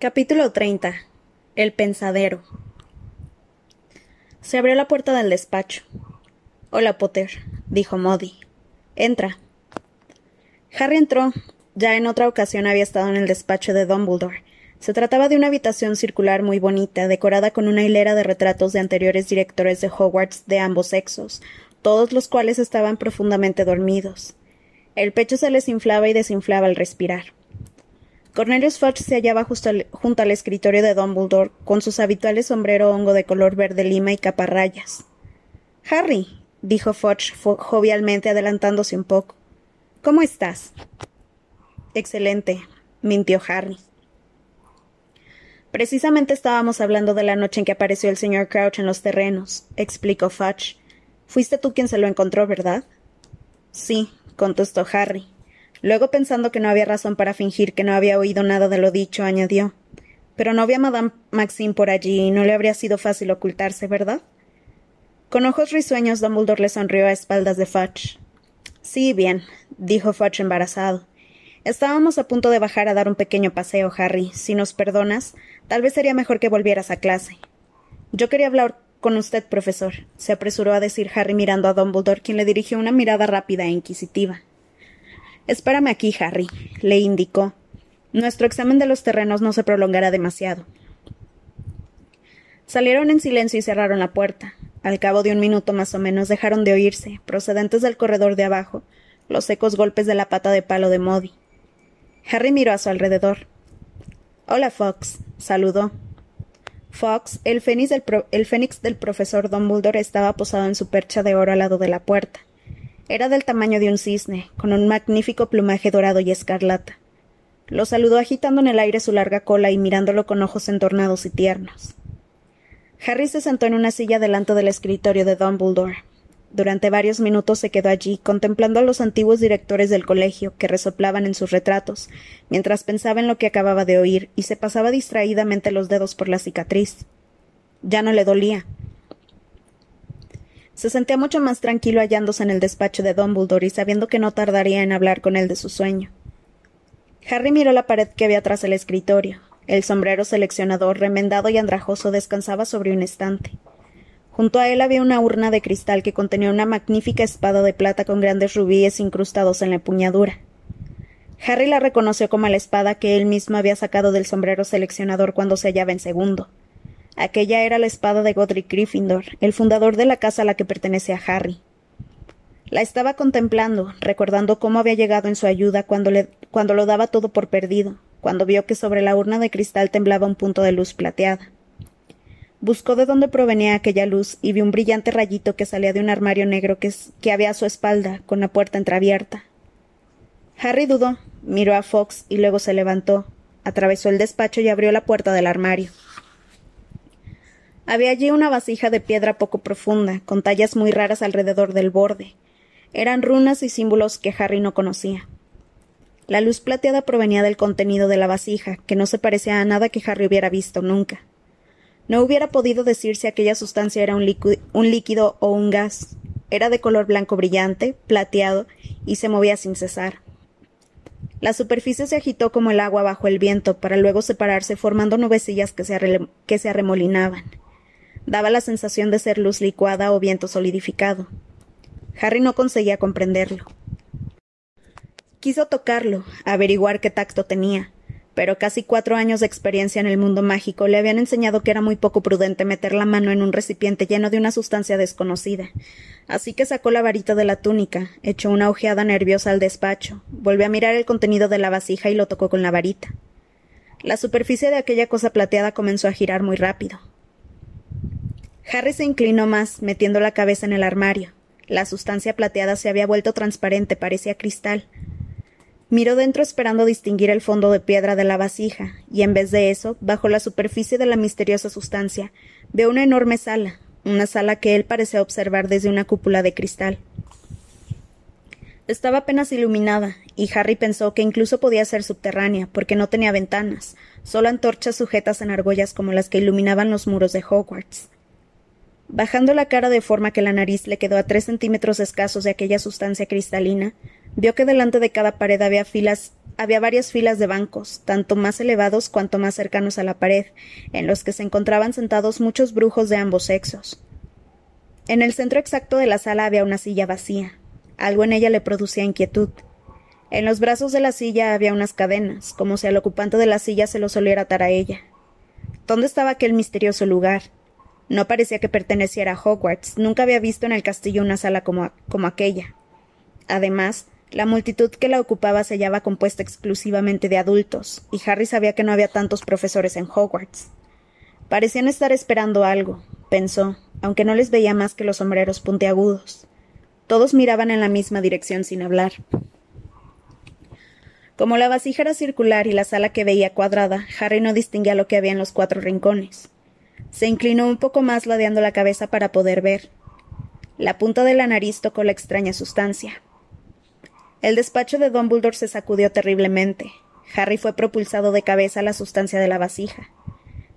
Capítulo 30. El pensadero. Se abrió la puerta del despacho. Hola, Potter, dijo Modi. Entra. Harry entró. Ya en otra ocasión había estado en el despacho de Dumbledore. Se trataba de una habitación circular muy bonita, decorada con una hilera de retratos de anteriores directores de Hogwarts de ambos sexos, todos los cuales estaban profundamente dormidos. El pecho se les inflaba y desinflaba al respirar. Cornelius Fudge se hallaba junto al escritorio de Dumbledore, con sus habituales sombrero hongo de color verde lima y caparrayas. Harry, dijo Fudge jovialmente adelantándose un poco. ¿Cómo estás? Excelente, mintió Harry. Precisamente estábamos hablando de la noche en que apareció el señor Crouch en los terrenos, explicó Fudge. Fuiste tú quien se lo encontró, ¿verdad? Sí, contestó Harry. Luego, pensando que no había razón para fingir que no había oído nada de lo dicho, añadió Pero no había Madame Maxime por allí y no le habría sido fácil ocultarse, ¿verdad? Con ojos risueños, Dumbledore le sonrió a espaldas de Fudge. Sí, bien, dijo Fudge embarazado. Estábamos a punto de bajar a dar un pequeño paseo, Harry. Si nos perdonas, tal vez sería mejor que volvieras a clase. Yo quería hablar con usted, profesor, se apresuró a decir Harry mirando a Dumbledore, quien le dirigió una mirada rápida e inquisitiva. Espérame aquí, Harry, le indicó. Nuestro examen de los terrenos no se prolongará demasiado. Salieron en silencio y cerraron la puerta. Al cabo de un minuto más o menos dejaron de oírse, procedentes del corredor de abajo, los secos golpes de la pata de palo de Modi. Harry miró a su alrededor. Hola, Fox, saludó. Fox, el fénix, del el fénix del profesor Dumbledore, estaba posado en su percha de oro al lado de la puerta. Era del tamaño de un cisne, con un magnífico plumaje dorado y escarlata. Lo saludó agitando en el aire su larga cola y mirándolo con ojos entornados y tiernos. Harry se sentó en una silla delante del escritorio de Dumbledore. Durante varios minutos se quedó allí, contemplando a los antiguos directores del colegio, que resoplaban en sus retratos, mientras pensaba en lo que acababa de oír, y se pasaba distraídamente los dedos por la cicatriz. Ya no le dolía. Se sentía mucho más tranquilo hallándose en el despacho de Dumbledore y sabiendo que no tardaría en hablar con él de su sueño. Harry miró la pared que había tras el escritorio. El sombrero seleccionador, remendado y andrajoso, descansaba sobre un estante. Junto a él había una urna de cristal que contenía una magnífica espada de plata con grandes rubíes incrustados en la empuñadura. Harry la reconoció como la espada que él mismo había sacado del sombrero seleccionador cuando se hallaba en segundo. Aquella era la espada de Godric Gryffindor, el fundador de la casa a la que pertenecía Harry. La estaba contemplando, recordando cómo había llegado en su ayuda cuando, le, cuando lo daba todo por perdido, cuando vio que sobre la urna de cristal temblaba un punto de luz plateada. Buscó de dónde provenía aquella luz y vio un brillante rayito que salía de un armario negro que, que había a su espalda, con la puerta entreabierta. Harry dudó, miró a Fox y luego se levantó, atravesó el despacho y abrió la puerta del armario. Había allí una vasija de piedra poco profunda, con tallas muy raras alrededor del borde. Eran runas y símbolos que Harry no conocía. La luz plateada provenía del contenido de la vasija, que no se parecía a nada que Harry hubiera visto nunca. No hubiera podido decir si aquella sustancia era un, líquido o un gas. Era de color blanco brillante, plateado, y se movía sin cesar. La superficie se agitó como el agua bajo el viento, para luego separarse formando nubecillas que se, que se arremolinaban. Daba la sensación de ser luz licuada o viento solidificado. Harry no conseguía comprenderlo. Quiso tocarlo, averiguar qué tacto tenía, pero casi cuatro años de experiencia en el mundo mágico le habían enseñado que era muy poco prudente meter la mano en un recipiente lleno de una sustancia desconocida. Así que sacó la varita de la túnica, echó una ojeada nerviosa al despacho, volvió a mirar el contenido de la vasija y lo tocó con la varita. La superficie de aquella cosa plateada comenzó a girar muy rápido. Harry se inclinó más, metiendo la cabeza en el armario. La sustancia plateada se había vuelto transparente, parecía cristal. Miró dentro esperando distinguir el fondo de piedra de la vasija, y en vez de eso, bajo la superficie de la misteriosa sustancia, vio una enorme sala, una sala que él parecía observar desde una cúpula de cristal. Estaba apenas iluminada, y Harry pensó que incluso podía ser subterránea, porque no tenía ventanas, solo antorchas sujetas en argollas como las que iluminaban los muros de Hogwarts. Bajando la cara de forma que la nariz le quedó a tres centímetros escasos de aquella sustancia cristalina, vio que delante de cada pared había filas había varias filas de bancos, tanto más elevados cuanto más cercanos a la pared, en los que se encontraban sentados muchos brujos de ambos sexos. En el centro exacto de la sala había una silla vacía. Algo en ella le producía inquietud. En los brazos de la silla había unas cadenas, como si al ocupante de la silla se lo soliera atar a ella. ¿Dónde estaba aquel misterioso lugar? No parecía que perteneciera a Hogwarts. Nunca había visto en el castillo una sala como, como aquella. Además, la multitud que la ocupaba se hallaba compuesta exclusivamente de adultos, y Harry sabía que no había tantos profesores en Hogwarts. Parecían estar esperando algo, pensó, aunque no les veía más que los sombreros puntiagudos. Todos miraban en la misma dirección sin hablar. Como la vasija era circular y la sala que veía cuadrada, Harry no distinguía lo que había en los cuatro rincones. Se inclinó un poco más ladeando la cabeza para poder ver. La punta de la nariz tocó la extraña sustancia. El despacho de Dumbledore se sacudió terriblemente. Harry fue propulsado de cabeza a la sustancia de la vasija.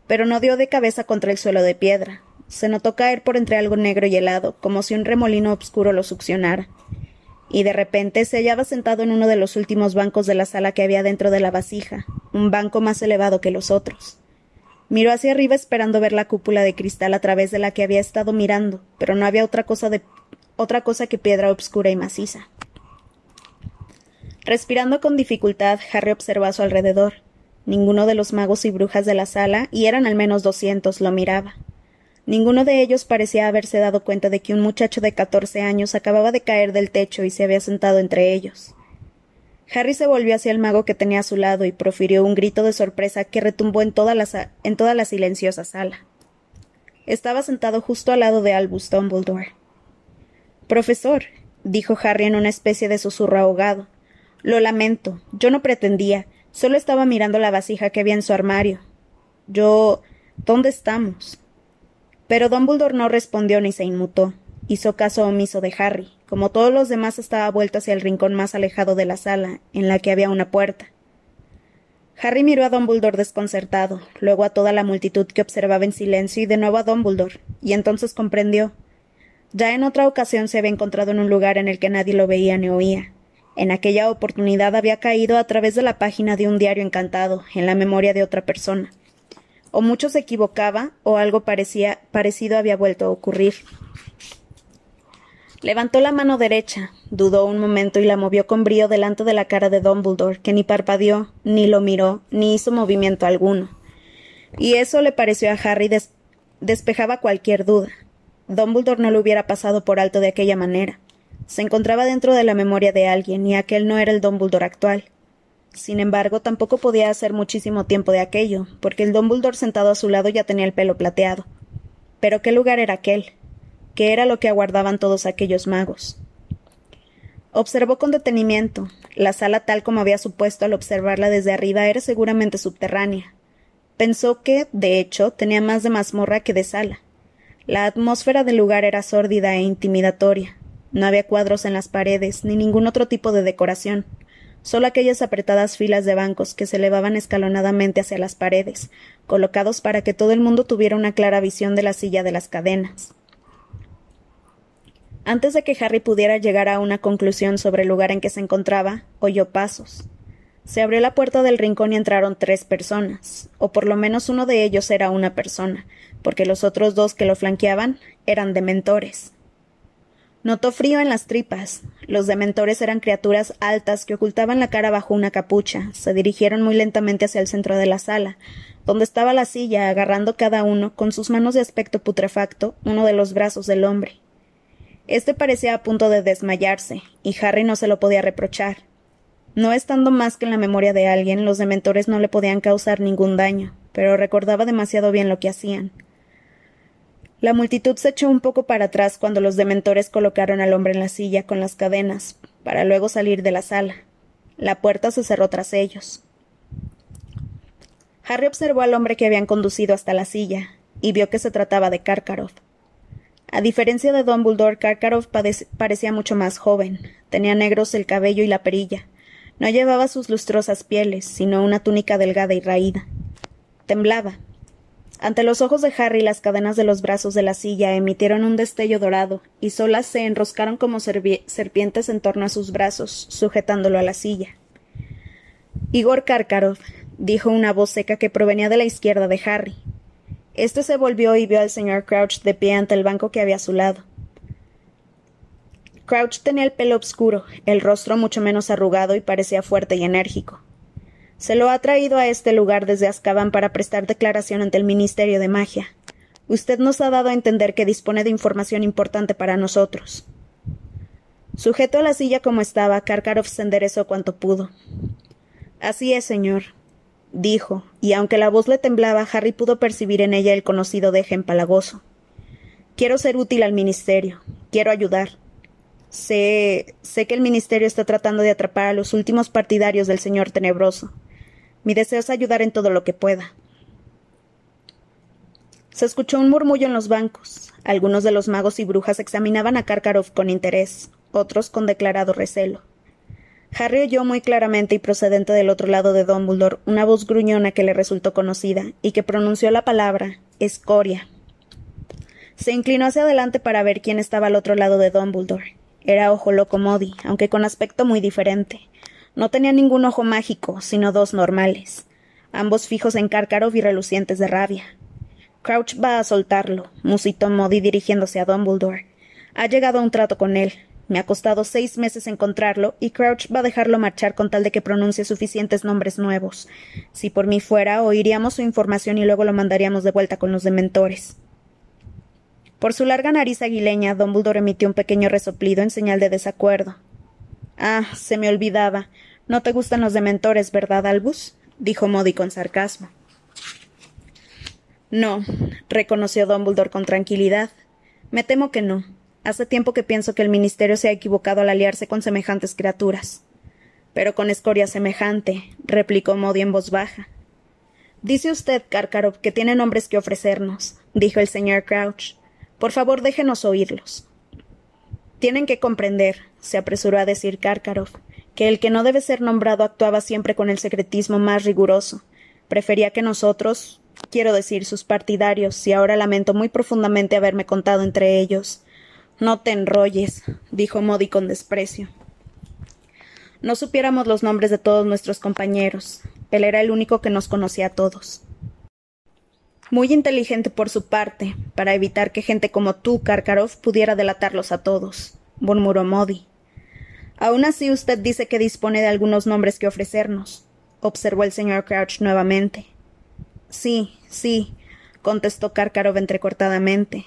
Pero no dio de cabeza contra el suelo de piedra. Se notó caer por entre algo negro y helado, como si un remolino oscuro lo succionara. Y de repente se hallaba sentado en uno de los últimos bancos de la sala que había dentro de la vasija, un banco más elevado que los otros. Miró hacia arriba esperando ver la cúpula de cristal a través de la que había estado mirando, pero no había otra cosa de otra cosa que piedra obscura y maciza. Respirando con dificultad, Harry observó a su alrededor. Ninguno de los magos y brujas de la sala, y eran al menos doscientos, lo miraba. Ninguno de ellos parecía haberse dado cuenta de que un muchacho de catorce años acababa de caer del techo y se había sentado entre ellos. Harry se volvió hacia el mago que tenía a su lado y profirió un grito de sorpresa que retumbó en toda la, en toda la silenciosa sala. Estaba sentado justo al lado de Albus Dumbledore. Profesor, dijo Harry en una especie de susurro ahogado, lo lamento. Yo no pretendía. Solo estaba mirando la vasija que había en su armario. Yo. ¿Dónde estamos? Pero Dumbledore no respondió ni se inmutó. Hizo caso omiso de Harry. Como todos los demás estaba vuelto hacia el rincón más alejado de la sala, en la que había una puerta. Harry miró a Dumbledore desconcertado, luego a toda la multitud que observaba en silencio y de nuevo a Dumbledore, y entonces comprendió. Ya en otra ocasión se había encontrado en un lugar en el que nadie lo veía ni oía. En aquella oportunidad había caído a través de la página de un diario encantado, en la memoria de otra persona. O mucho se equivocaba, o algo parecido había vuelto a ocurrir. Levantó la mano derecha, dudó un momento y la movió con brío delante de la cara de Dumbledore, que ni parpadeó, ni lo miró, ni hizo movimiento alguno. Y eso le pareció a Harry despejaba cualquier duda. Dumbledore no lo hubiera pasado por alto de aquella manera se encontraba dentro de la memoria de alguien y aquel no era el Dumbledore actual. Sin embargo, tampoco podía hacer muchísimo tiempo de aquello, porque el Dumbledore sentado a su lado ya tenía el pelo plateado. Pero ¿qué lugar era aquel? ¿Qué era lo que aguardaban todos aquellos magos? Observó con detenimiento. La sala tal como había supuesto al observarla desde arriba era seguramente subterránea. Pensó que, de hecho, tenía más de mazmorra que de sala. La atmósfera del lugar era sórdida e intimidatoria. No había cuadros en las paredes, ni ningún otro tipo de decoración, solo aquellas apretadas filas de bancos que se elevaban escalonadamente hacia las paredes, colocados para que todo el mundo tuviera una clara visión de la silla de las cadenas. Antes de que Harry pudiera llegar a una conclusión sobre el lugar en que se encontraba, oyó pasos. Se abrió la puerta del rincón y entraron tres personas, o por lo menos uno de ellos era una persona, porque los otros dos que lo flanqueaban eran dementores. Notó frío en las tripas. Los dementores eran criaturas altas que ocultaban la cara bajo una capucha. Se dirigieron muy lentamente hacia el centro de la sala, donde estaba la silla, agarrando cada uno, con sus manos de aspecto putrefacto, uno de los brazos del hombre. Este parecía a punto de desmayarse, y Harry no se lo podía reprochar. No estando más que en la memoria de alguien, los dementores no le podían causar ningún daño, pero recordaba demasiado bien lo que hacían. La multitud se echó un poco para atrás cuando los dementores colocaron al hombre en la silla con las cadenas, para luego salir de la sala. La puerta se cerró tras ellos. Harry observó al hombre que habían conducido hasta la silla, y vio que se trataba de Karkaroff. A diferencia de Dumbledore, Karkaroff parecía mucho más joven. Tenía negros el cabello y la perilla. No llevaba sus lustrosas pieles, sino una túnica delgada y raída. Temblaba, ante los ojos de Harry las cadenas de los brazos de la silla emitieron un destello dorado, y solas se enroscaron como serpientes en torno a sus brazos, sujetándolo a la silla. Igor Karkarov, dijo una voz seca que provenía de la izquierda de Harry. Este se volvió y vio al señor Crouch de pie ante el banco que había a su lado. Crouch tenía el pelo oscuro, el rostro mucho menos arrugado y parecía fuerte y enérgico. Se lo ha traído a este lugar desde Azkaban para prestar declaración ante el Ministerio de Magia. Usted nos ha dado a entender que dispone de información importante para nosotros. Sujeto a la silla como estaba, Karkaroff se enderezó cuanto pudo. Así es, señor, dijo, y aunque la voz le temblaba, Harry pudo percibir en ella el conocido deje empalagoso. Quiero ser útil al ministerio. Quiero ayudar. Sé. sé que el ministerio está tratando de atrapar a los últimos partidarios del señor tenebroso. Mi deseo es ayudar en todo lo que pueda. Se escuchó un murmullo en los bancos. Algunos de los magos y brujas examinaban a Karkaroff con interés, otros con declarado recelo. Harry oyó muy claramente y procedente del otro lado de Dumbledore una voz gruñona que le resultó conocida y que pronunció la palabra escoria. Se inclinó hacia adelante para ver quién estaba al otro lado de Dumbledore. Era Ojo Loco Modi, aunque con aspecto muy diferente. No tenía ningún ojo mágico, sino dos normales, ambos fijos en Cárcaro y relucientes de rabia. Crouch va a soltarlo, musitó Modi dirigiéndose a Dumbledore. Ha llegado a un trato con él, me ha costado seis meses encontrarlo y Crouch va a dejarlo marchar con tal de que pronuncie suficientes nombres nuevos. Si por mí fuera, oiríamos su información y luego lo mandaríamos de vuelta con los dementores. Por su larga nariz aguileña, Dumbledore emitió un pequeño resoplido en señal de desacuerdo. Ah, se me olvidaba. No te gustan los dementores, ¿verdad, Albus? dijo Modi con sarcasmo. No, reconoció Dumbledore con tranquilidad. Me temo que no. Hace tiempo que pienso que el Ministerio se ha equivocado al aliarse con semejantes criaturas. Pero con escoria semejante, replicó Modi en voz baja. Dice usted, Karkaroff, que tiene nombres que ofrecernos, dijo el señor Crouch. Por favor, déjenos oírlos. Tienen que comprender, se apresuró a decir Karkaroff, que el que no debe ser nombrado actuaba siempre con el secretismo más riguroso. Prefería que nosotros, quiero decir sus partidarios, y ahora lamento muy profundamente haberme contado entre ellos, no te enrolles, dijo Modi con desprecio. No supiéramos los nombres de todos nuestros compañeros. Él era el único que nos conocía a todos. Muy inteligente por su parte, para evitar que gente como tú, Karkaroff, pudiera delatarlos a todos, murmuró Modi. Aún así usted dice que dispone de algunos nombres que ofrecernos, observó el señor Crouch nuevamente. Sí, sí, contestó Karkaroff entrecortadamente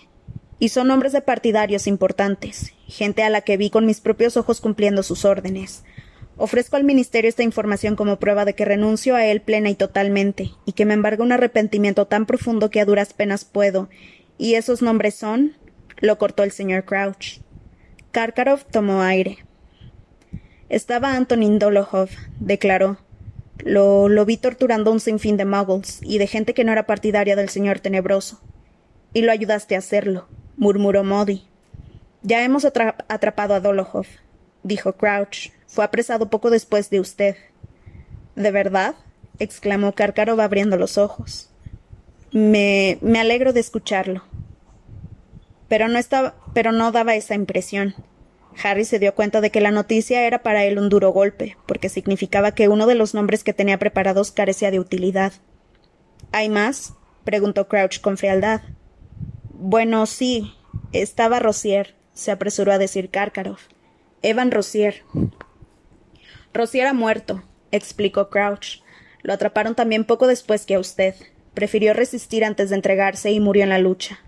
y son hombres de partidarios importantes, gente a la que vi con mis propios ojos cumpliendo sus órdenes. Ofrezco al Ministerio esta información como prueba de que renuncio a él plena y totalmente, y que me embarga un arrepentimiento tan profundo que a duras penas puedo. ¿Y esos nombres son? lo cortó el señor Crouch. Karkaroff tomó aire. Estaba Antonin Dolohov, declaró. Lo, lo vi torturando un sinfín de muggles y de gente que no era partidaria del señor tenebroso. Y lo ayudaste a hacerlo murmuró Modi. Ya hemos atrapado a Dolohov, dijo Crouch. Fue apresado poco después de usted. ¿De verdad? exclamó Karkarov abriendo los ojos. Me, me alegro de escucharlo. Pero no, estaba, pero no daba esa impresión. Harry se dio cuenta de que la noticia era para él un duro golpe, porque significaba que uno de los nombres que tenía preparados carecía de utilidad. ¿Hay más? preguntó Crouch con frialdad. Bueno, sí. Estaba Rosier, se apresuró a decir Karkaroff. Evan Rosier. Rosier ha muerto, explicó Crouch. Lo atraparon también poco después que a usted. Prefirió resistir antes de entregarse y murió en la lucha.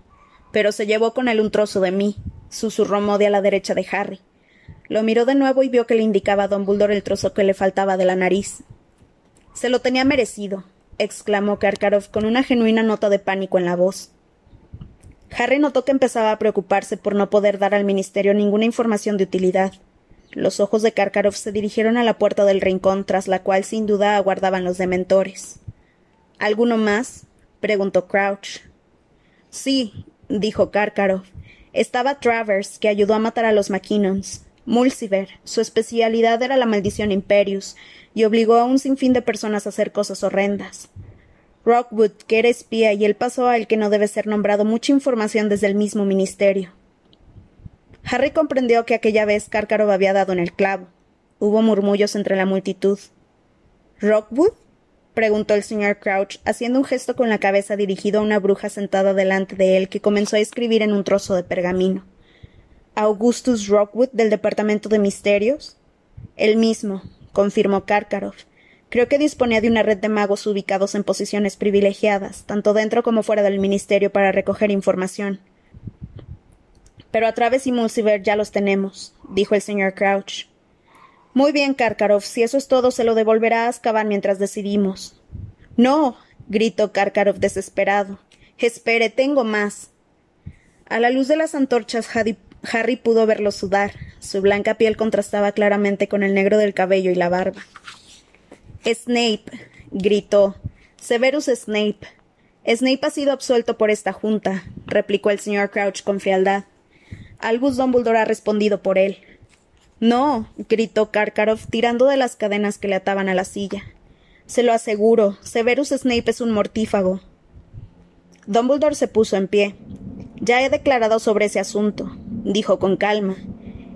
Pero se llevó con él un trozo de mí, susurró Modi a la derecha de Harry. Lo miró de nuevo y vio que le indicaba a Don Buldor el trozo que le faltaba de la nariz. Se lo tenía merecido, exclamó Karkaroff con una genuina nota de pánico en la voz. Harry notó que empezaba a preocuparse por no poder dar al ministerio ninguna información de utilidad. Los ojos de Karkaroff se dirigieron a la puerta del rincón, tras la cual sin duda aguardaban los dementores. ¿Alguno más? preguntó Crouch. Sí, dijo Karkaroff. Estaba Travers, que ayudó a matar a los Mackinnons. Mulciver, su especialidad era la maldición Imperius, y obligó a un sinfín de personas a hacer cosas horrendas. Rockwood, que era espía, y él pasó al que no debe ser nombrado mucha información desde el mismo ministerio. Harry comprendió que aquella vez Cárcaro había dado en el clavo. Hubo murmullos entre la multitud. ¿Rockwood? preguntó el señor Crouch, haciendo un gesto con la cabeza dirigido a una bruja sentada delante de él que comenzó a escribir en un trozo de pergamino. ¿Augustus Rockwood del Departamento de Misterios? El mismo, confirmó Karkaroff. Creo que disponía de una red de magos ubicados en posiciones privilegiadas, tanto dentro como fuera del ministerio, para recoger información. Pero a Traves y Mulciver ya los tenemos, dijo el señor Crouch. Muy bien, Karkaroff, si eso es todo, se lo devolverá a Azkaban mientras decidimos. No, gritó Karkaroff desesperado. Espere, tengo más. A la luz de las antorchas, Harry pudo verlo sudar. Su blanca piel contrastaba claramente con el negro del cabello y la barba. Snape, gritó. Severus Snape. Snape ha sido absuelto por esta junta, replicó el señor Crouch con frialdad. Albus Dumbledore ha respondido por él. No, gritó Karkaroff, tirando de las cadenas que le ataban a la silla. Se lo aseguro, Severus Snape es un mortífago. Dumbledore se puso en pie. Ya he declarado sobre ese asunto, dijo con calma.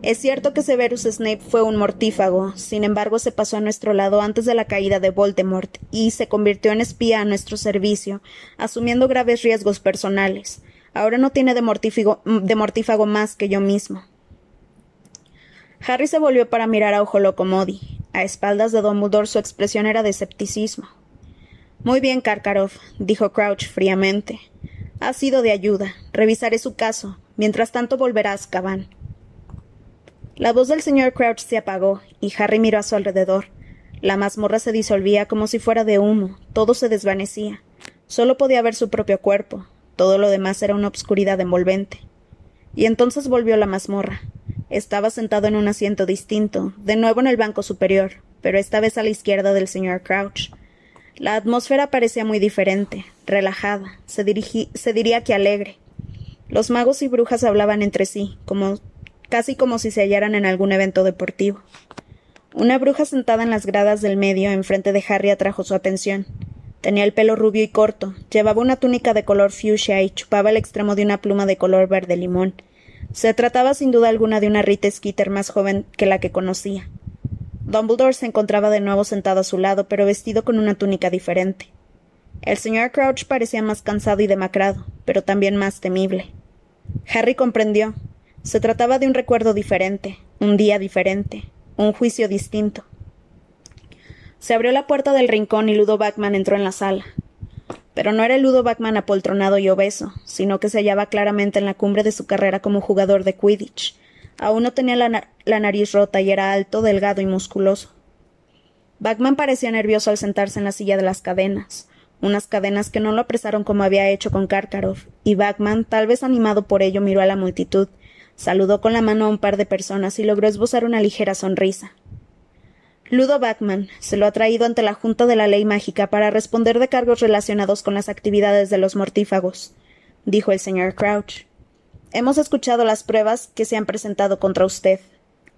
Es cierto que Severus Snape fue un mortífago, sin embargo se pasó a nuestro lado antes de la caída de Voldemort y se convirtió en espía a nuestro servicio, asumiendo graves riesgos personales. Ahora no tiene de mortífago, más que yo mismo. Harry se volvió para mirar a Ojo Loco Modi. A espaldas de Dumbledore su expresión era de escepticismo. Muy bien, Karkaroff, dijo Crouch fríamente. Ha sido de ayuda. Revisaré su caso. Mientras tanto volverá a Azkaban. La voz del señor Crouch se apagó, y Harry miró a su alrededor. La mazmorra se disolvía como si fuera de humo, todo se desvanecía. Solo podía ver su propio cuerpo, todo lo demás era una obscuridad envolvente. Y entonces volvió la mazmorra. Estaba sentado en un asiento distinto, de nuevo en el banco superior, pero esta vez a la izquierda del señor Crouch. La atmósfera parecía muy diferente, relajada, se, se diría que alegre. Los magos y brujas hablaban entre sí, como casi como si se hallaran en algún evento deportivo. Una bruja sentada en las gradas del medio enfrente de Harry atrajo su atención. Tenía el pelo rubio y corto, llevaba una túnica de color fuchsia y chupaba el extremo de una pluma de color verde limón. Se trataba sin duda alguna de una Rita Skeeter más joven que la que conocía. Dumbledore se encontraba de nuevo sentado a su lado, pero vestido con una túnica diferente. El señor Crouch parecía más cansado y demacrado, pero también más temible. Harry comprendió. Se trataba de un recuerdo diferente, un día diferente, un juicio distinto. Se abrió la puerta del rincón y Ludo Backman entró en la sala. Pero no era el Ludo Backman apoltronado y obeso, sino que se hallaba claramente en la cumbre de su carrera como jugador de Quidditch. Aún no tenía la, nariz rota y era alto, delgado y musculoso. Backman parecía nervioso al sentarse en la silla de las cadenas, unas cadenas que no lo apresaron como había hecho con Karkaroff, y Backman, tal vez animado por ello, miró a la multitud, saludó con la mano a un par de personas y logró esbozar una ligera sonrisa. Ludo Backman se lo ha traído ante la Junta de la Ley Mágica para responder de cargos relacionados con las actividades de los mortífagos, dijo el señor Crouch. Hemos escuchado las pruebas que se han presentado contra usted,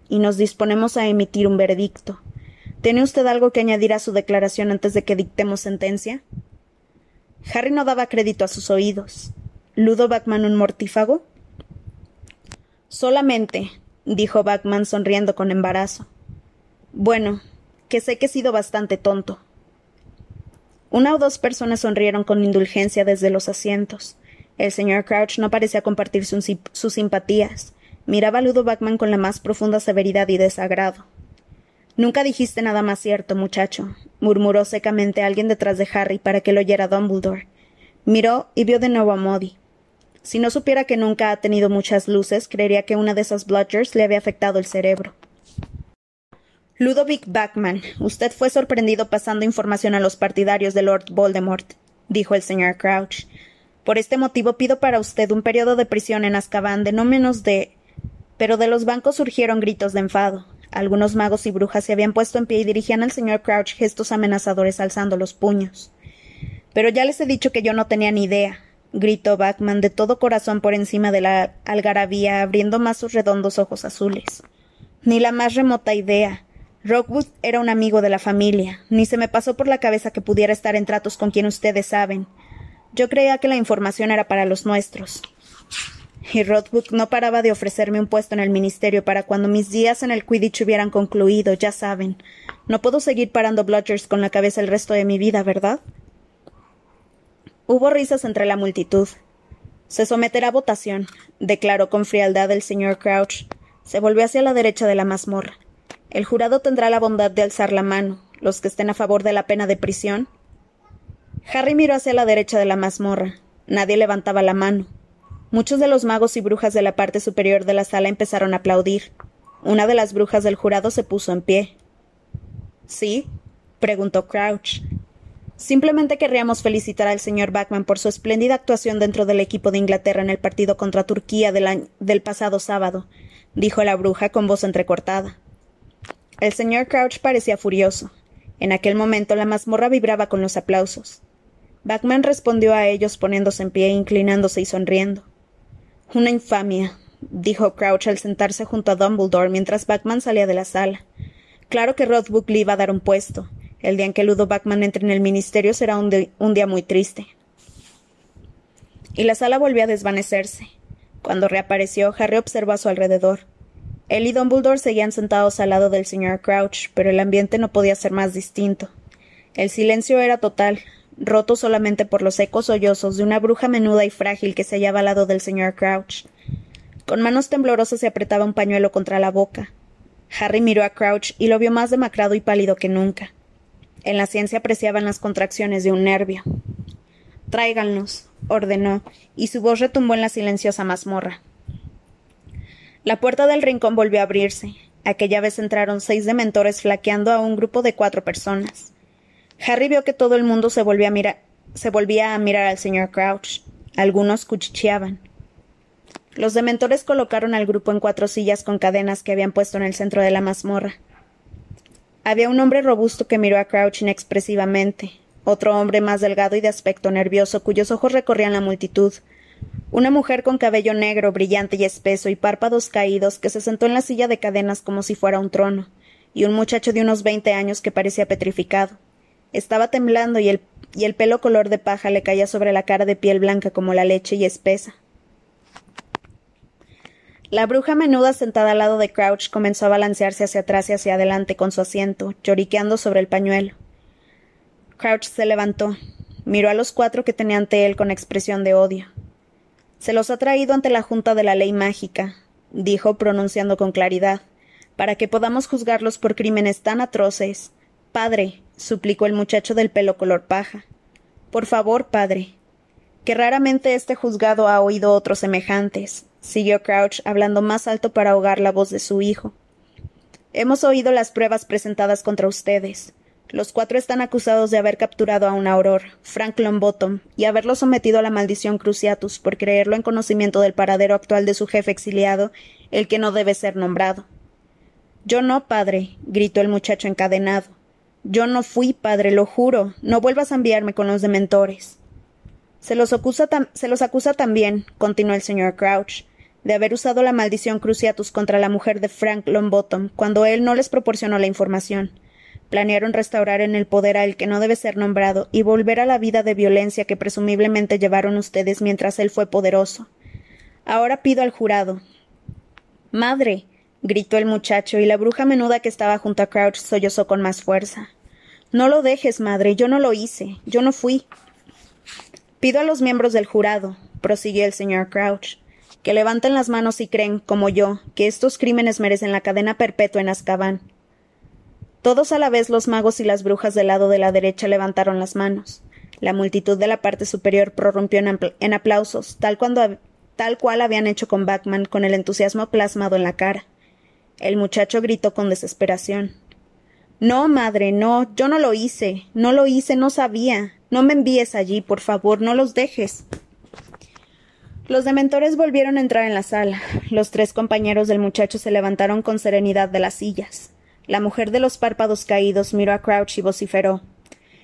y nos disponemos a emitir un veredicto. ¿Tiene usted algo que añadir a su declaración antes de que dictemos sentencia? Harry no daba crédito a sus oídos. ¿Ludo Backman un mortífago? Solamente, dijo Backman sonriendo con embarazo. Bueno, que sé que he sido bastante tonto. Una o dos personas sonrieron con indulgencia desde los asientos. El señor Crouch no parecía compartir sus simpatías. Miraba a Ludo Backman con la más profunda severidad y desagrado. Nunca dijiste nada más cierto, muchacho, murmuró secamente alguien detrás de Harry para que lo oyera Dumbledore. Miró y vio de nuevo a Modi. Si no supiera que nunca ha tenido muchas luces, creería que una de esas bludgers le había afectado el cerebro. Ludovic Backman, usted fue sorprendido pasando información a los partidarios de Lord Voldemort, dijo el señor Crouch. Por este motivo pido para usted un periodo de prisión en Azkaban de no menos de. Pero de los bancos surgieron gritos de enfado. Algunos magos y brujas se habían puesto en pie y dirigían al señor Crouch gestos amenazadores alzando los puños. Pero ya les he dicho que yo no tenía ni idea, gritó Backman de todo corazón por encima de la algarabía, abriendo más sus redondos ojos azules. Ni la más remota idea. Rockwood era un amigo de la familia, ni se me pasó por la cabeza que pudiera estar en tratos con quien ustedes saben. Yo creía que la información era para los nuestros. Y Rockwood no paraba de ofrecerme un puesto en el ministerio para cuando mis días en el Quidditch hubieran concluido, ya saben. No puedo seguir parando Bludgers con la cabeza el resto de mi vida, ¿verdad? Hubo risas entre la multitud. Se someterá a votación, declaró con frialdad el señor Crouch. Se volvió hacia la derecha de la mazmorra. El jurado tendrá la bondad de alzar la mano. Los que estén a favor de la pena de prisión. Harry miró hacia la derecha de la mazmorra. Nadie levantaba la mano. Muchos de los magos y brujas de la parte superior de la sala empezaron a aplaudir. Una de las brujas del jurado se puso en pie. ¿Sí? preguntó Crouch. Simplemente querríamos felicitar al señor Backman por su espléndida actuación dentro del equipo de Inglaterra en el partido contra Turquía del, pasado sábado, dijo la bruja con voz entrecortada. El señor Crouch parecía furioso. En aquel momento la mazmorra vibraba con los aplausos. Backman respondió a ellos poniéndose en pie, inclinándose y sonriendo. Una infamia, dijo Crouch al sentarse junto a Dumbledore mientras Backman salía de la sala. Claro que Rothbuck le iba a dar un puesto. El día en que Ludo Backman entre en el ministerio será un, un día muy triste. Y la sala volvió a desvanecerse. Cuando reapareció, Harry observó a su alrededor. Él y Dumbledore seguían sentados al lado del señor Crouch, pero el ambiente no podía ser más distinto. El silencio era total, roto solamente por los ecos sollozos de una bruja menuda y frágil que se hallaba al lado del señor Crouch. Con manos temblorosas se apretaba un pañuelo contra la boca. Harry miró a Crouch y lo vio más demacrado y pálido que nunca. En la ciencia apreciaban las contracciones de un nervio. Tráiganlos, ordenó, y su voz retumbó en la silenciosa mazmorra. La puerta del rincón volvió a abrirse. Aquella vez entraron seis dementores flaqueando a un grupo de cuatro personas. Harry vio que todo el mundo se volvía a mirar, se volvía a mirar al señor Crouch. Algunos cuchicheaban. Los dementores colocaron al grupo en cuatro sillas con cadenas que habían puesto en el centro de la mazmorra. Había un hombre robusto que miró a Crouch inexpresivamente, otro hombre más delgado y de aspecto nervioso, cuyos ojos recorrían la multitud, una mujer con cabello negro, brillante y espeso, y párpados caídos, que se sentó en la silla de cadenas como si fuera un trono, y un muchacho de unos veinte años que parecía petrificado. Estaba temblando y el, y el pelo color de paja le caía sobre la cara de piel blanca como la leche y espesa. La bruja menuda sentada al lado de Crouch comenzó a balancearse hacia atrás y hacia adelante con su asiento, lloriqueando sobre el pañuelo. Crouch se levantó, miró a los cuatro que tenía ante él con expresión de odio. Se los ha traído ante la Junta de la Ley Mágica, dijo pronunciando con claridad, para que podamos juzgarlos por crímenes tan atroces. Padre, suplicó el muchacho del pelo color paja. Por favor, padre. Que raramente este juzgado ha oído otros semejantes, siguió Crouch, hablando más alto para ahogar la voz de su hijo. Hemos oído las pruebas presentadas contra ustedes. Los cuatro están acusados de haber capturado a un auror, Frank Longbottom, y haberlo sometido a la maldición Cruciatus por creerlo en conocimiento del paradero actual de su jefe exiliado, el que no debe ser nombrado. Yo no, padre, gritó el muchacho encadenado. Yo no fui, padre, lo juro. No vuelvas a enviarme con los dementores. Se los, acusa se los acusa también, continuó el señor Crouch, de haber usado la maldición Cruciatus contra la mujer de Frank Longbottom cuando él no les proporcionó la información Planearon restaurar en el poder a el que no debe ser nombrado y volver a la vida de violencia que presumiblemente llevaron ustedes mientras él fue poderoso. Ahora pido al jurado. Madre. gritó el muchacho, y la bruja menuda que estaba junto a Crouch sollozó con más fuerza. No lo dejes, madre, yo no lo hice, yo no fui. Pido a los miembros del jurado, prosiguió el señor Crouch, que levanten las manos y creen, como yo, que estos crímenes merecen la cadena perpetua en Azkaban. Todos a la vez los magos y las brujas del lado de la derecha levantaron las manos. La multitud de la parte superior prorrumpió en, aplausos, tal, tal cual habían hecho con Backman, con el entusiasmo plasmado en la cara. El muchacho gritó con desesperación. No, madre, no, yo no lo hice, no lo hice, no sabía. No me envíes allí, por favor, no los dejes. Los dementores volvieron a entrar en la sala. Los tres compañeros del muchacho se levantaron con serenidad de las sillas. La mujer de los párpados caídos miró a Crouch y vociferó.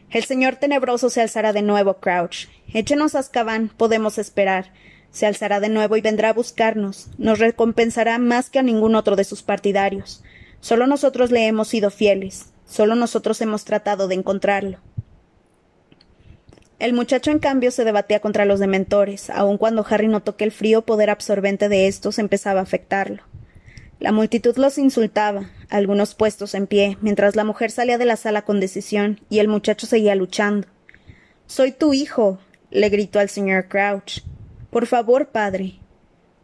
El señor tenebroso se alzará de nuevo, Crouch. Échenos a Azkaban, podemos esperar. Se alzará de nuevo y vendrá a buscarnos. Nos recompensará más que a ningún otro de sus partidarios. Solo nosotros le hemos sido fieles. Solo nosotros hemos tratado de encontrarlo. El muchacho, en cambio, se debatía contra los dementores, aun cuando Harry notó que el frío poder absorbente de estos empezaba a afectarlo. La multitud los insultaba, algunos puestos en pie, mientras la mujer salía de la sala con decisión y el muchacho seguía luchando. Soy tu hijo, le gritó al señor Crouch. Por favor, padre.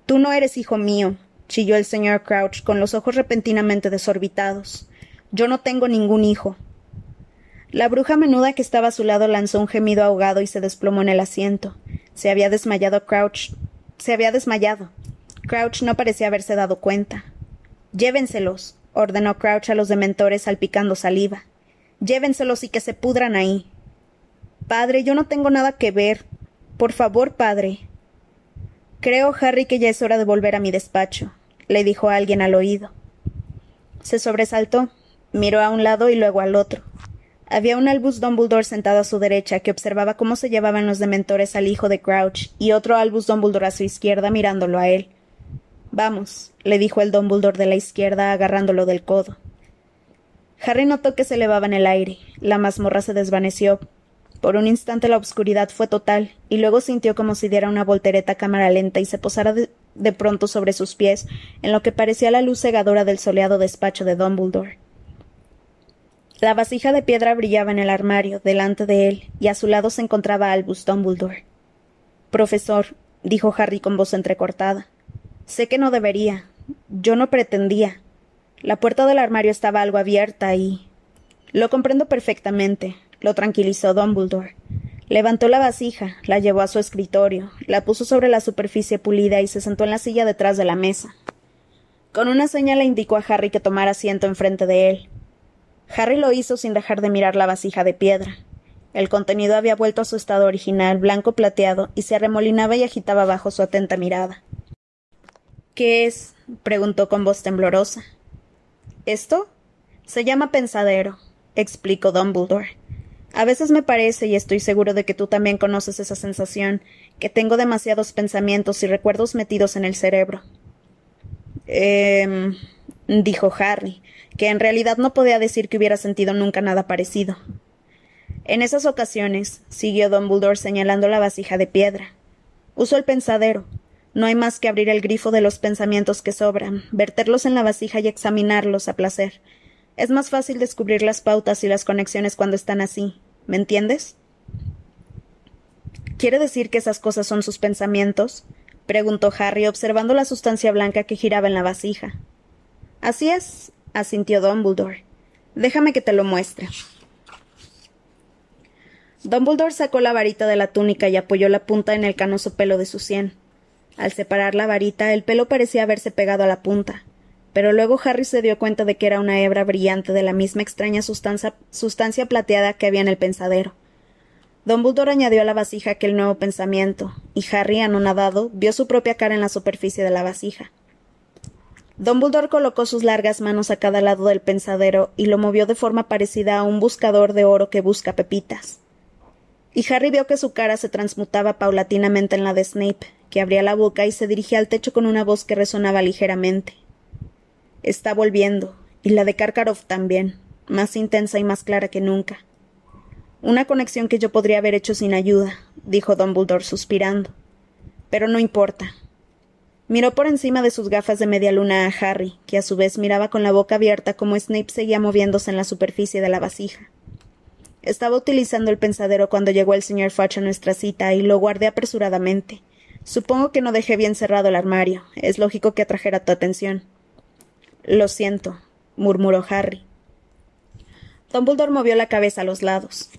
Tú no eres hijo mío, chilló el señor Crouch con los ojos repentinamente desorbitados. Yo no tengo ningún hijo. La bruja menuda que estaba a su lado lanzó un gemido ahogado y se desplomó en el asiento. Se había desmayado Crouch. Se había desmayado. Crouch no parecía haberse dado cuenta. Llévenselos, ordenó Crouch a los dementores salpicando saliva. Llévenselos y que se pudran ahí. Padre, yo no tengo nada que ver. Por favor, padre. Creo, Harry, que ya es hora de volver a mi despacho, le dijo alguien al oído. Se sobresaltó, miró a un lado y luego al otro. Había un Albus Dumbledore sentado a su derecha que observaba cómo se llevaban los dementores al hijo de Crouch y otro Albus Dumbledore a su izquierda mirándolo a él. Vamos, le dijo el Dumbledore de la izquierda agarrándolo del codo. Harry notó que se elevaba en el aire. La mazmorra se desvaneció. Por un instante la obscuridad fue total, y luego sintió como si diera una voltereta a cámara lenta y se posara de, de, pronto sobre sus pies, en lo que parecía la luz cegadora del soleado despacho de Dumbledore. La vasija de piedra brillaba en el armario, delante de él, y a su lado se encontraba Albus Dumbledore. Profesor, dijo Harry con voz entrecortada, Sé que no debería. Yo no pretendía. La puerta del armario estaba algo abierta y. Lo comprendo perfectamente, lo tranquilizó Dumbledore. Levantó la vasija, la llevó a su escritorio, la puso sobre la superficie pulida y se sentó en la silla detrás de la mesa. Con una seña le indicó a Harry que tomara asiento enfrente de él. Harry lo hizo sin dejar de mirar la vasija de piedra. El contenido había vuelto a su estado original, blanco plateado, y se arremolinaba y agitaba bajo su atenta mirada. ¿Qué es? preguntó con voz temblorosa. ¿Esto? Se llama pensadero, explicó Dumbledore. A veces me parece, y estoy seguro de que tú también conoces esa sensación, que tengo demasiados pensamientos y recuerdos metidos en el cerebro. Eh, dijo Harry, que en realidad no podía decir que hubiera sentido nunca nada parecido. En esas ocasiones, siguió Dumbledore señalando la vasija de piedra, uso el pensadero, no hay más que abrir el grifo de los pensamientos que sobran, verterlos en la vasija y examinarlos a placer. Es más fácil descubrir las pautas y las conexiones cuando están así. ¿Me entiendes? ¿Quiere decir que esas cosas son sus pensamientos? preguntó Harry, observando la sustancia blanca que giraba en la vasija. Así es, asintió Dumbledore. Déjame que te lo muestre. Dumbledore sacó la varita de la túnica y apoyó la punta en el canoso pelo de su sien. Al separar la varita, el pelo parecía haberse pegado a la punta, pero luego Harry se dio cuenta de que era una hebra brillante de la misma extraña sustancia, sustancia plateada que había en el pensadero. Dumbledore añadió a la vasija aquel nuevo pensamiento, y Harry, anonadado, vio su propia cara en la superficie de la vasija. Dumbledore colocó sus largas manos a cada lado del pensadero y lo movió de forma parecida a un buscador de oro que busca pepitas. Y Harry vio que su cara se transmutaba paulatinamente en la de Snape, que abría la boca y se dirigía al techo con una voz que resonaba ligeramente. Está volviendo, y la de Karkaroff también, más intensa y más clara que nunca. Una conexión que yo podría haber hecho sin ayuda, dijo Dumbledore suspirando. Pero no importa. Miró por encima de sus gafas de media luna a Harry, que a su vez miraba con la boca abierta como Snape seguía moviéndose en la superficie de la vasija. Estaba utilizando el pensadero cuando llegó el señor Fudge a nuestra cita y lo guardé apresuradamente, Supongo que no dejé bien cerrado el armario. Es lógico que atrajera tu atención. Lo siento, murmuró Harry. Dumbledore movió la cabeza a los lados.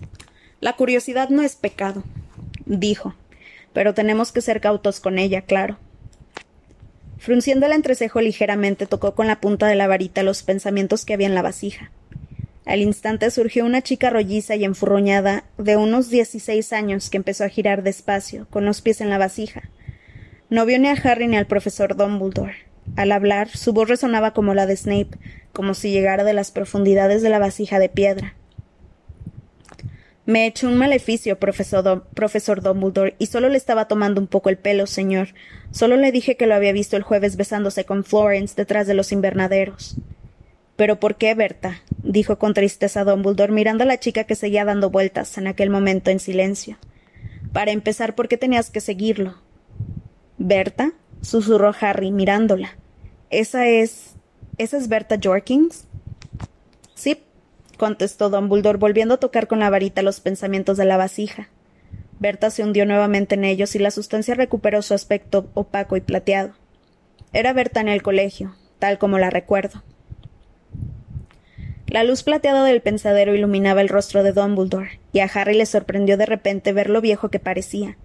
La curiosidad no es pecado, dijo, pero tenemos que ser cautos con ella, claro. Frunciendo el entrecejo ligeramente, tocó con la punta de la varita los pensamientos que había en la vasija. Al instante surgió una chica rolliza y enfurroñada de unos dieciséis años que empezó a girar despacio, con los pies en la vasija. No vio ni a Harry ni al profesor Dumbledore. Al hablar, su voz resonaba como la de Snape, como si llegara de las profundidades de la vasija de piedra. Me he hecho un maleficio, profesor, profesor Dumbledore, y solo le estaba tomando un poco el pelo, señor. Solo le dije que lo había visto el jueves besándose con Florence detrás de los invernaderos. ¿Pero por qué, Berta? dijo con tristeza Dumbledore, mirando a la chica que seguía dando vueltas en aquel momento en silencio. Para empezar, ¿por qué tenías que seguirlo? ¿Berta? susurró Harry, mirándola. Esa es. ¿Esa es Berta Jorkins? Sí, contestó Dumbledore, volviendo a tocar con la varita los pensamientos de la vasija. Berta se hundió nuevamente en ellos y la sustancia recuperó su aspecto opaco y plateado. Era Berta en el colegio, tal como la recuerdo. La luz plateada del pensadero iluminaba el rostro de Dumbledore, y a Harry le sorprendió de repente ver lo viejo que parecía.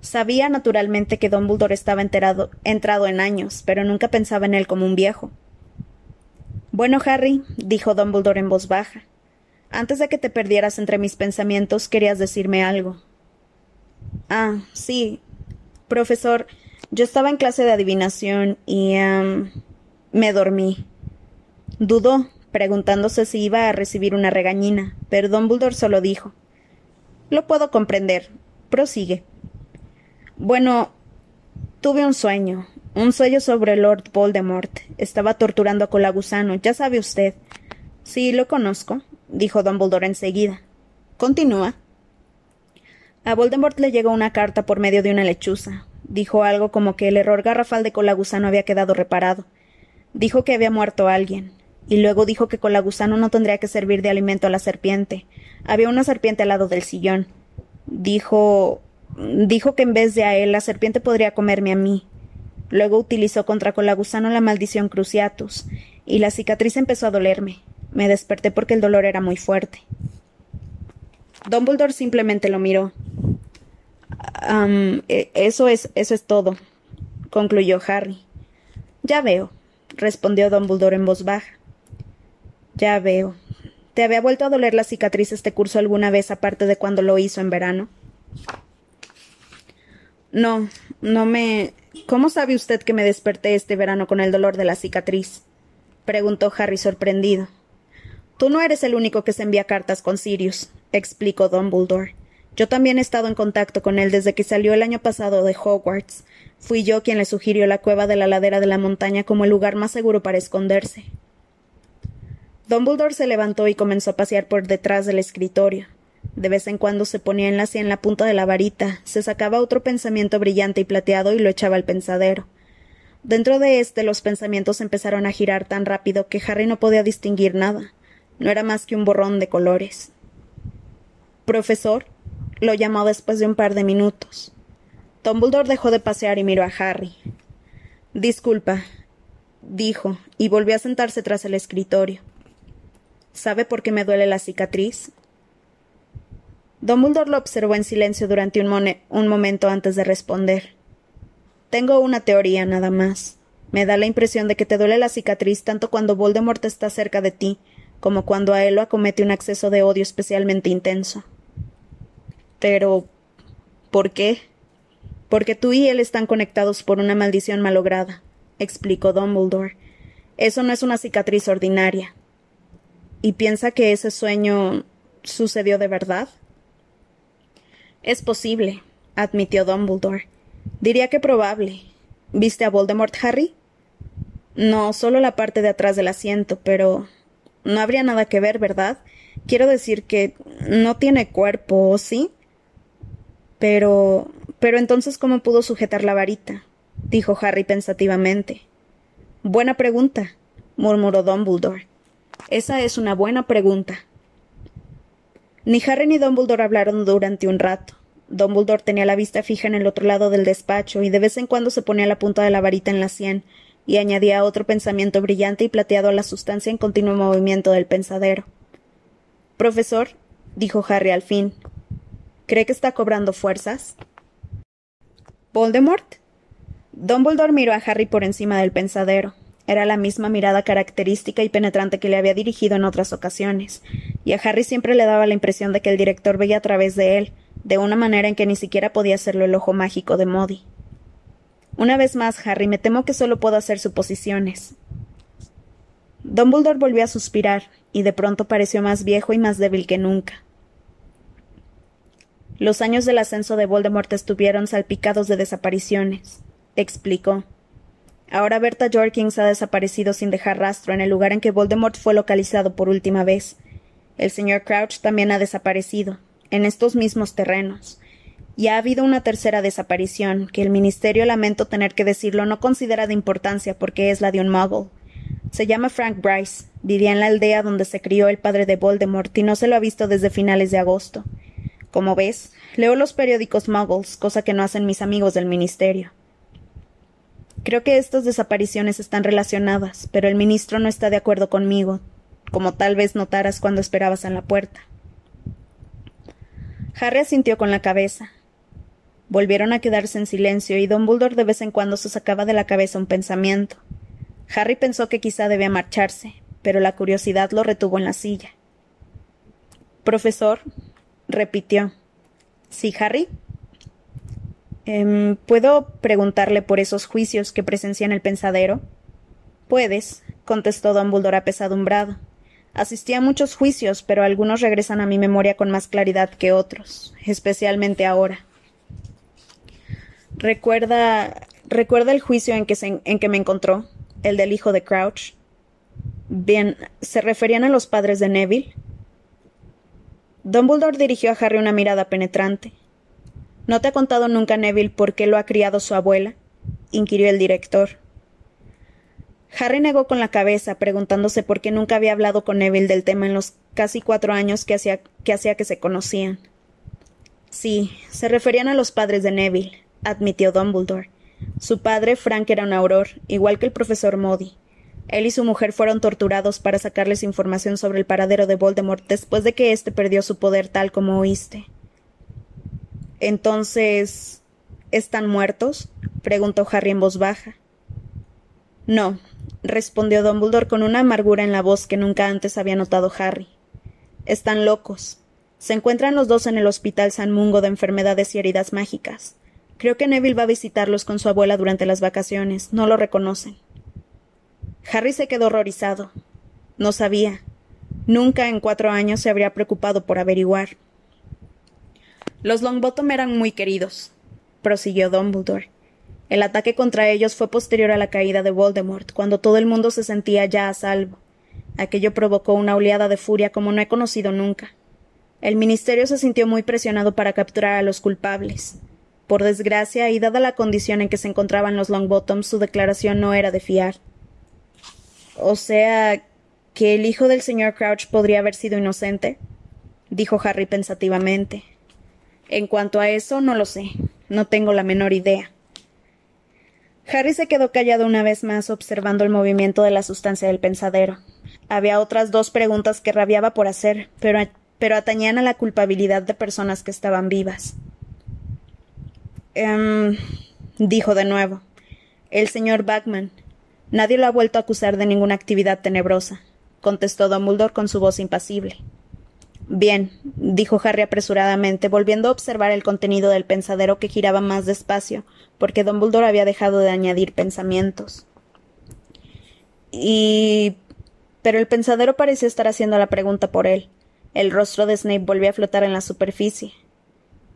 Sabía naturalmente que Dumbledore estaba enterado, entrado en años, pero nunca pensaba en él como un viejo. Bueno, Harry, dijo Dumbledore en voz baja, antes de que te perdieras entre mis pensamientos querías decirme algo. Ah, sí. Profesor, yo estaba en clase de adivinación y... me dormí. Dudó, preguntándose si iba a recibir una regañina, pero Dumbledore solo dijo. Lo puedo comprender. Prosigue. Bueno, tuve un sueño, un sueño sobre Lord Voldemort. Estaba torturando a Colagusano, ya sabe usted. Sí, lo conozco, dijo Dumbledore enseguida. Continúa. A Voldemort le llegó una carta por medio de una lechuza. Dijo algo como que el error garrafal de Colagusano había quedado reparado. Dijo que había muerto alguien. Y luego dijo que Colagusano no tendría que servir de alimento a la serpiente. Había una serpiente al lado del sillón. Dijo. dijo que en vez de a él la serpiente podría comerme a mí. Luego utilizó contra Colagusano la maldición Cruciatus, y la cicatriz empezó a dolerme. Me desperté porque el dolor era muy fuerte. Dumbledore simplemente lo miró. E, eso es, eso es todo, concluyó Harry. Ya veo, respondió Dumbledore en voz baja. Ya veo. ¿Te había vuelto a doler la cicatriz este curso alguna vez aparte de cuando lo hizo en verano? No, no me. ¿Cómo sabe usted que me desperté este verano con el dolor de la cicatriz? preguntó Harry sorprendido. Tú no eres el único que se envía cartas con Sirius, explicó Dumbledore. Yo también he estado en contacto con él desde que salió el año pasado de Hogwarts. Fui yo quien le sugirió la cueva de la ladera de la montaña como el lugar más seguro para esconderse. Dumbledore se levantó y comenzó a pasear por detrás del escritorio. De vez en cuando se ponía en la en la punta de la varita, se sacaba otro pensamiento brillante y plateado y lo echaba al pensadero. Dentro de éste los pensamientos empezaron a girar tan rápido que Harry no podía distinguir nada. No era más que un borrón de colores. Profesor, lo llamó después de un par de minutos. Dumbledore dejó de pasear y miró a Harry. Disculpa, dijo, y volvió a sentarse tras el escritorio. ¿Sabe por qué me duele la cicatriz? Dumbledore lo observó en silencio durante un, un, momento antes de responder. Tengo una teoría nada más. Me da la impresión de que te duele la cicatriz tanto cuando Voldemort está cerca de ti como cuando a él lo acomete un acceso de odio especialmente intenso. Pero. ¿por qué? Porque tú y él están conectados por una maldición malograda, explicó Dumbledore. Eso no es una cicatriz ordinaria. ¿Y piensa que ese sueño sucedió de verdad? Es posible, admitió Dumbledore. Diría que probable. ¿Viste a Voldemort, Harry? No, solo la parte de atrás del asiento, pero no habría nada que ver, ¿verdad? Quiero decir que no tiene cuerpo, ¿sí? Pero. Pero entonces, ¿cómo pudo sujetar la varita? dijo Harry pensativamente. Buena pregunta, murmuró Dumbledore. Esa es una buena pregunta. Ni Harry ni Dumbledore hablaron durante un rato. Dumbledore tenía la vista fija en el otro lado del despacho y de vez en cuando se ponía la punta de la varita en la sien y añadía otro pensamiento brillante y plateado a la sustancia en continuo movimiento del pensadero. Profesor, dijo Harry al fin, ¿cree que está cobrando fuerzas? ¿Voldemort? Dumbledore miró a Harry por encima del pensadero. Era la misma mirada característica y penetrante que le había dirigido en otras ocasiones, y a Harry siempre le daba la impresión de que el director veía a través de él, de una manera en que ni siquiera podía hacerlo el ojo mágico de Modi. Una vez más, Harry, me temo que solo puedo hacer suposiciones. Dumbledore volvió a suspirar, y de pronto pareció más viejo y más débil que nunca. Los años del ascenso de Voldemort estuvieron salpicados de desapariciones, explicó. Ahora Berta Jorkins ha desaparecido sin dejar rastro en el lugar en que Voldemort fue localizado por última vez. El señor Crouch también ha desaparecido, en estos mismos terrenos, y ha habido una tercera desaparición, que el Ministerio, lamento tener que decirlo, no considera de importancia porque es la de un muggle. Se llama Frank Bryce. Vivía en la aldea donde se crió el padre de Voldemort y no se lo ha visto desde finales de agosto. Como ves, leo los periódicos Muggles, cosa que no hacen mis amigos del ministerio. Creo que estas desapariciones están relacionadas, pero el ministro no está de acuerdo conmigo, como tal vez notaras cuando esperabas en la puerta. Harry asintió con la cabeza. Volvieron a quedarse en silencio y Dumbledore de vez en cuando se sacaba de la cabeza un pensamiento. Harry pensó que quizá debía marcharse, pero la curiosidad lo retuvo en la silla. Profesor, repitió. ¿Sí, Harry? Em, ¿Puedo preguntarle por esos juicios que presencia en el pensadero? Puedes, contestó Dumbledore apesadumbrado. Asistí a muchos juicios, pero algunos regresan a mi memoria con más claridad que otros, especialmente ahora. ¿Recuerda. ¿Recuerda el juicio en que, en que me encontró? ¿El del hijo de Crouch? Bien, ¿se referían a los padres de Neville? Dumbledore dirigió a Harry una mirada penetrante. ¿No te ha contado nunca Neville por qué lo ha criado su abuela? inquirió el director. Harry negó con la cabeza, preguntándose por qué nunca había hablado con Neville del tema en los casi cuatro años que hacía que, hacía que se conocían. Sí, se referían a los padres de Neville, admitió Dumbledore. Su padre, Frank, era un auror, igual que el profesor Modi. Él y su mujer fueron torturados para sacarles información sobre el paradero de Voldemort después de que éste perdió su poder tal como oíste. Entonces. ¿Están muertos? preguntó Harry en voz baja. No, respondió Dumbledore con una amargura en la voz que nunca antes había notado Harry. Están locos. Se encuentran los dos en el Hospital San Mungo de Enfermedades y Heridas Mágicas. Creo que Neville va a visitarlos con su abuela durante las vacaciones. No lo reconocen. Harry se quedó horrorizado. No sabía. Nunca en cuatro años se habría preocupado por averiguar. Los Longbottom eran muy queridos, prosiguió Dumbledore. El ataque contra ellos fue posterior a la caída de Voldemort, cuando todo el mundo se sentía ya a salvo. Aquello provocó una oleada de furia como no he conocido nunca. El ministerio se sintió muy presionado para capturar a los culpables. Por desgracia, y dada la condición en que se encontraban los Longbottoms, su declaración no era de fiar. O sea, que el hijo del señor Crouch podría haber sido inocente, dijo Harry pensativamente. En cuanto a eso, no lo sé. No tengo la menor idea. Harry se quedó callado una vez más observando el movimiento de la sustancia del pensadero. Había otras dos preguntas que rabiaba por hacer, pero, pero atañían a la culpabilidad de personas que estaban vivas. Em, dijo de nuevo. El señor Backman. Nadie lo ha vuelto a acusar de ninguna actividad tenebrosa, contestó Dumbledore con su voz impasible. Bien, dijo Harry apresuradamente, volviendo a observar el contenido del pensadero que giraba más despacio, porque Dumbledore había dejado de añadir pensamientos. Y. Pero el pensadero parecía estar haciendo la pregunta por él. El rostro de Snape volvió a flotar en la superficie.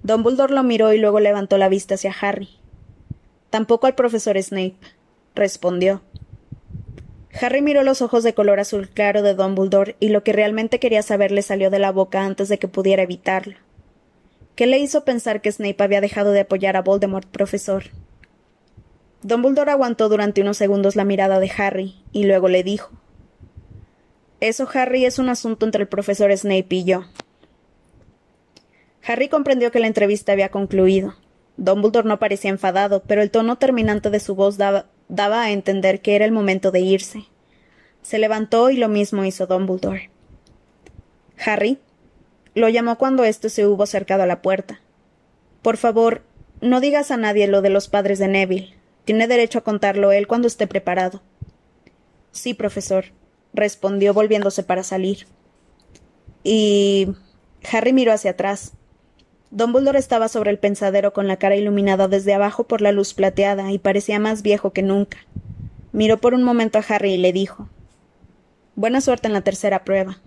Dumbledore lo miró y luego levantó la vista hacia Harry. Tampoco al profesor Snape, respondió. Harry miró los ojos de color azul claro de Dumbledore y lo que realmente quería saber le salió de la boca antes de que pudiera evitarlo. ¿Qué le hizo pensar que Snape había dejado de apoyar a Voldemort, profesor? Dumbledore aguantó durante unos segundos la mirada de Harry y luego le dijo Eso, Harry, es un asunto entre el profesor Snape y yo. Harry comprendió que la entrevista había concluido. Dumbledore no parecía enfadado, pero el tono terminante de su voz daba, daba a entender que era el momento de irse. Se levantó y lo mismo hizo Dumbledore. Harry lo llamó cuando éste se hubo acercado a la puerta. Por favor, no digas a nadie lo de los padres de Neville. Tiene derecho a contarlo él cuando esté preparado. Sí, profesor, respondió volviéndose para salir. Y. Harry miró hacia atrás. Dumbledore estaba sobre el pensadero con la cara iluminada desde abajo por la luz plateada y parecía más viejo que nunca. Miró por un momento a Harry y le dijo Buena suerte en la tercera prueba.